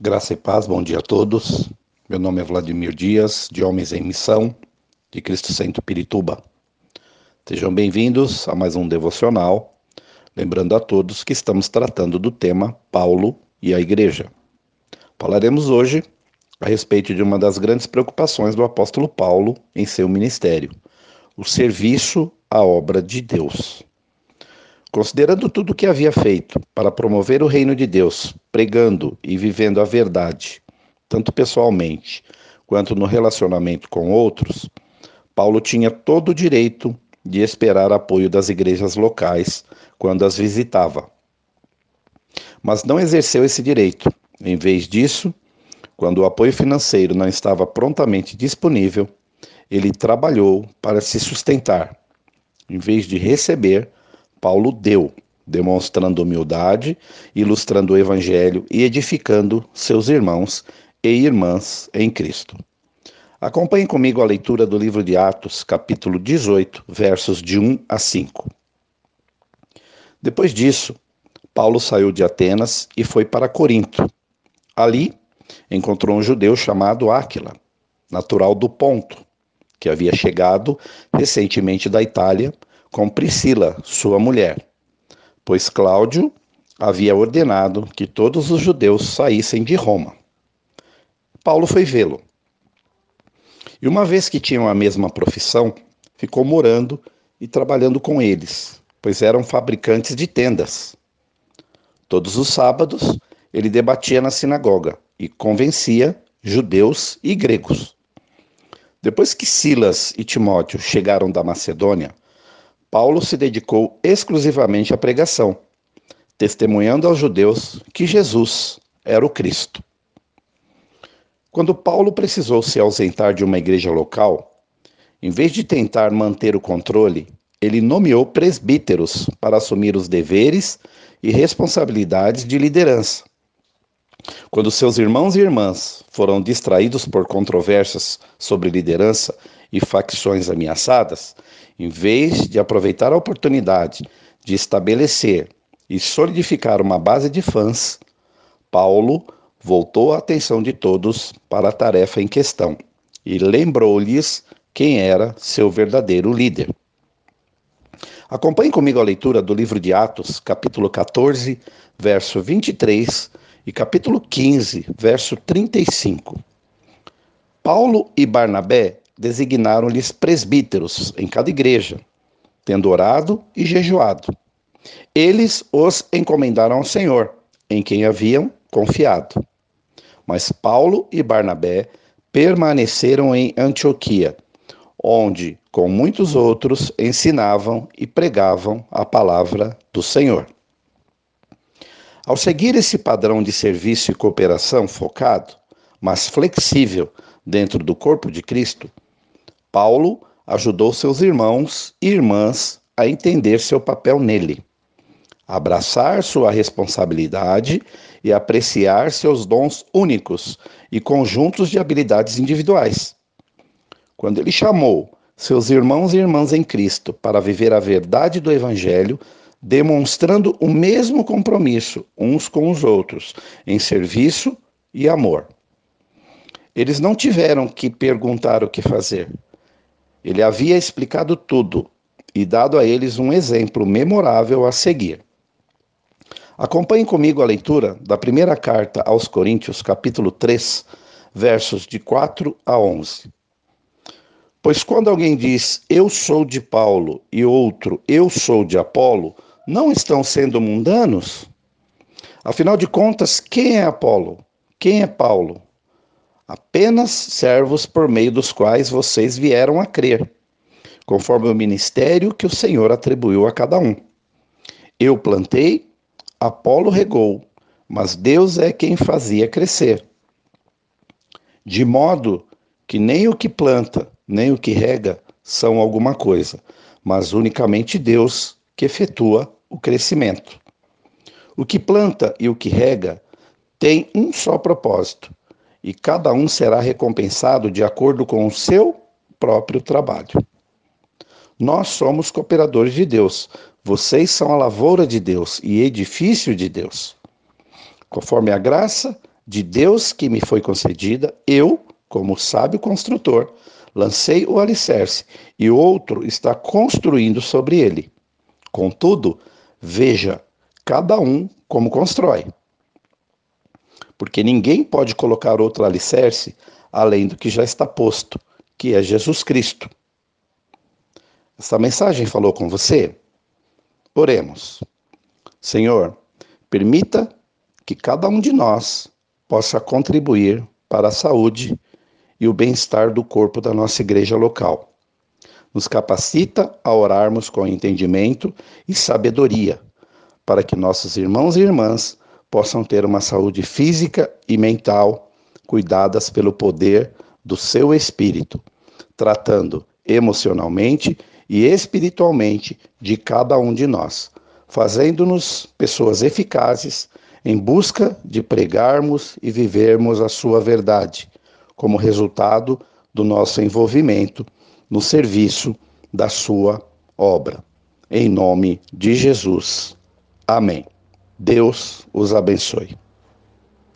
Graça e paz, bom dia a todos. Meu nome é Vladimir Dias, de Homens em Missão, de Cristo Centro Pirituba. Sejam bem-vindos a mais um devocional, lembrando a todos que estamos tratando do tema Paulo e a Igreja. Falaremos hoje a respeito de uma das grandes preocupações do apóstolo Paulo em seu ministério, o serviço à obra de Deus. Considerando tudo o que havia feito para promover o reino de Deus, pregando e vivendo a verdade, tanto pessoalmente quanto no relacionamento com outros, Paulo tinha todo o direito de esperar apoio das igrejas locais quando as visitava. Mas não exerceu esse direito. Em vez disso, quando o apoio financeiro não estava prontamente disponível, ele trabalhou para se sustentar. Em vez de receber, Paulo deu, demonstrando humildade, ilustrando o evangelho e edificando seus irmãos e irmãs em Cristo. Acompanhe comigo a leitura do livro de Atos, capítulo 18, versos de 1 a 5. Depois disso, Paulo saiu de Atenas e foi para Corinto. Ali, encontrou um judeu chamado Áquila, natural do Ponto, que havia chegado recentemente da Itália com Priscila, sua mulher, pois Cláudio havia ordenado que todos os judeus saíssem de Roma. Paulo foi vê-lo. E uma vez que tinham a mesma profissão, ficou morando e trabalhando com eles, pois eram fabricantes de tendas. Todos os sábados, ele debatia na sinagoga e convencia judeus e gregos. Depois que Silas e Timóteo chegaram da Macedônia, Paulo se dedicou exclusivamente à pregação, testemunhando aos judeus que Jesus era o Cristo. Quando Paulo precisou se ausentar de uma igreja local, em vez de tentar manter o controle, ele nomeou presbíteros para assumir os deveres e responsabilidades de liderança. Quando seus irmãos e irmãs foram distraídos por controvérsias sobre liderança e facções ameaçadas, em vez de aproveitar a oportunidade de estabelecer e solidificar uma base de fãs, Paulo voltou a atenção de todos para a tarefa em questão e lembrou-lhes quem era seu verdadeiro líder. Acompanhe comigo a leitura do livro de Atos, capítulo 14, verso 23 e capítulo 15, verso 35. Paulo e Barnabé designaram-lhes presbíteros em cada igreja, tendo orado e jejuado. Eles os encomendaram ao Senhor, em quem haviam confiado. Mas Paulo e Barnabé permaneceram em Antioquia, onde, com muitos outros, ensinavam e pregavam a palavra do Senhor. Ao seguir esse padrão de serviço e cooperação focado, mas flexível dentro do corpo de Cristo, Paulo ajudou seus irmãos e irmãs a entender seu papel nele, abraçar sua responsabilidade e apreciar seus dons únicos e conjuntos de habilidades individuais. Quando ele chamou seus irmãos e irmãs em Cristo para viver a verdade do Evangelho, demonstrando o mesmo compromisso uns com os outros em serviço e amor. Eles não tiveram que perguntar o que fazer, ele havia explicado tudo e dado a eles um exemplo memorável a seguir. Acompanhe comigo a leitura da primeira carta aos Coríntios, capítulo 3, versos de 4 a 11. Pois quando alguém diz eu sou de Paulo e outro eu sou de Apolo, não estão sendo mundanos? Afinal de contas, quem é Apolo? Quem é Paulo? apenas servos por meio dos quais vocês vieram a crer, conforme o ministério que o Senhor atribuiu a cada um. Eu plantei, Apolo regou, mas Deus é quem fazia crescer. De modo que nem o que planta, nem o que rega são alguma coisa, mas unicamente Deus que efetua o crescimento. O que planta e o que rega têm um só propósito e cada um será recompensado de acordo com o seu próprio trabalho. Nós somos cooperadores de Deus, vocês são a lavoura de Deus e edifício de Deus. Conforme a graça de Deus que me foi concedida, eu, como sábio construtor, lancei o alicerce e outro está construindo sobre ele. Contudo, veja cada um como constrói. Porque ninguém pode colocar outro alicerce além do que já está posto, que é Jesus Cristo. Esta mensagem falou com você? Oremos. Senhor, permita que cada um de nós possa contribuir para a saúde e o bem-estar do corpo da nossa igreja local. Nos capacita a orarmos com entendimento e sabedoria, para que nossos irmãos e irmãs possam ter uma saúde física e mental cuidadas pelo poder do seu espírito, tratando emocionalmente e espiritualmente de cada um de nós, fazendo-nos pessoas eficazes em busca de pregarmos e vivermos a sua verdade, como resultado do nosso envolvimento no serviço da sua obra. Em nome de Jesus. Amém. Deus os abençoe.